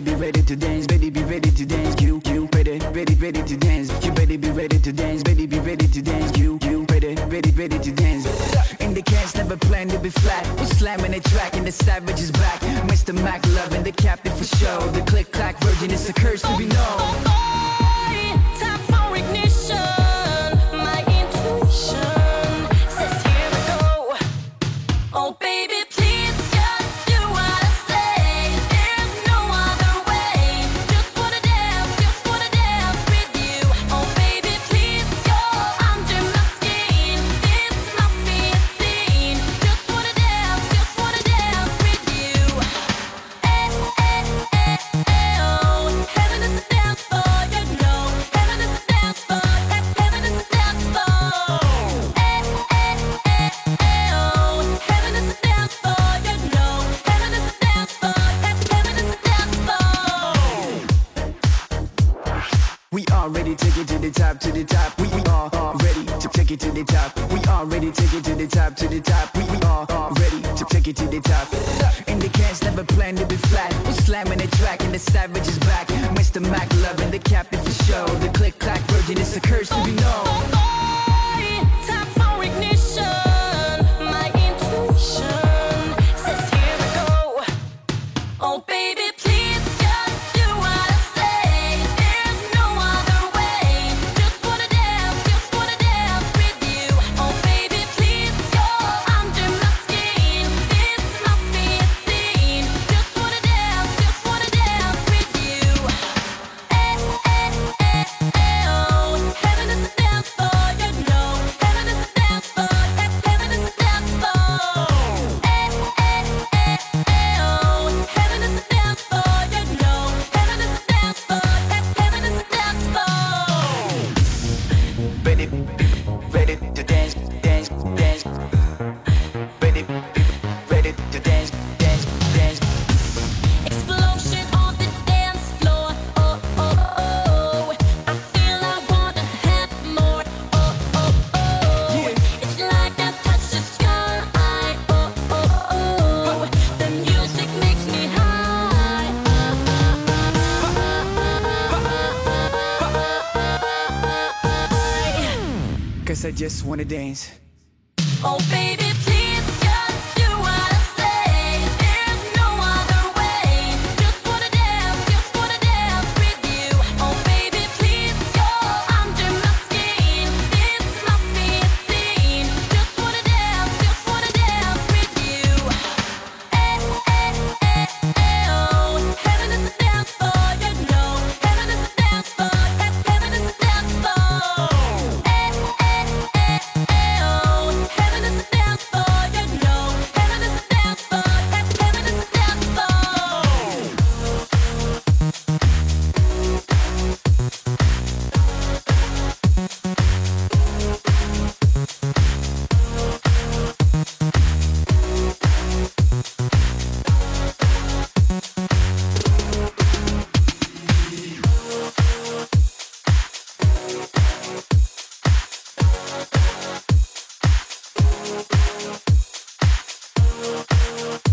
better be ready to dance, baby be ready to dance, you, you better, ready, ready to dance, you better be ready to dance, baby be ready to dance, you, you better, ready, ready to dance. In the cast, never planned to be flat, we're slamming a track and the savage is back, Mr. Mac loving the captain for show, the click-clack virgin, is a curse to be known. take it to the top, to the top. We are, ready to take it to the top. We are ready, take it to the top, to the top. We are, are ready to take it to the top. And the cats never plan to be flat. We're slamming the track and the savage is back. Mr. Mac loving the cap is for show. The click clack virgin is a curse to be known. baby. guess I just wanna dance. Oh, baby, Thank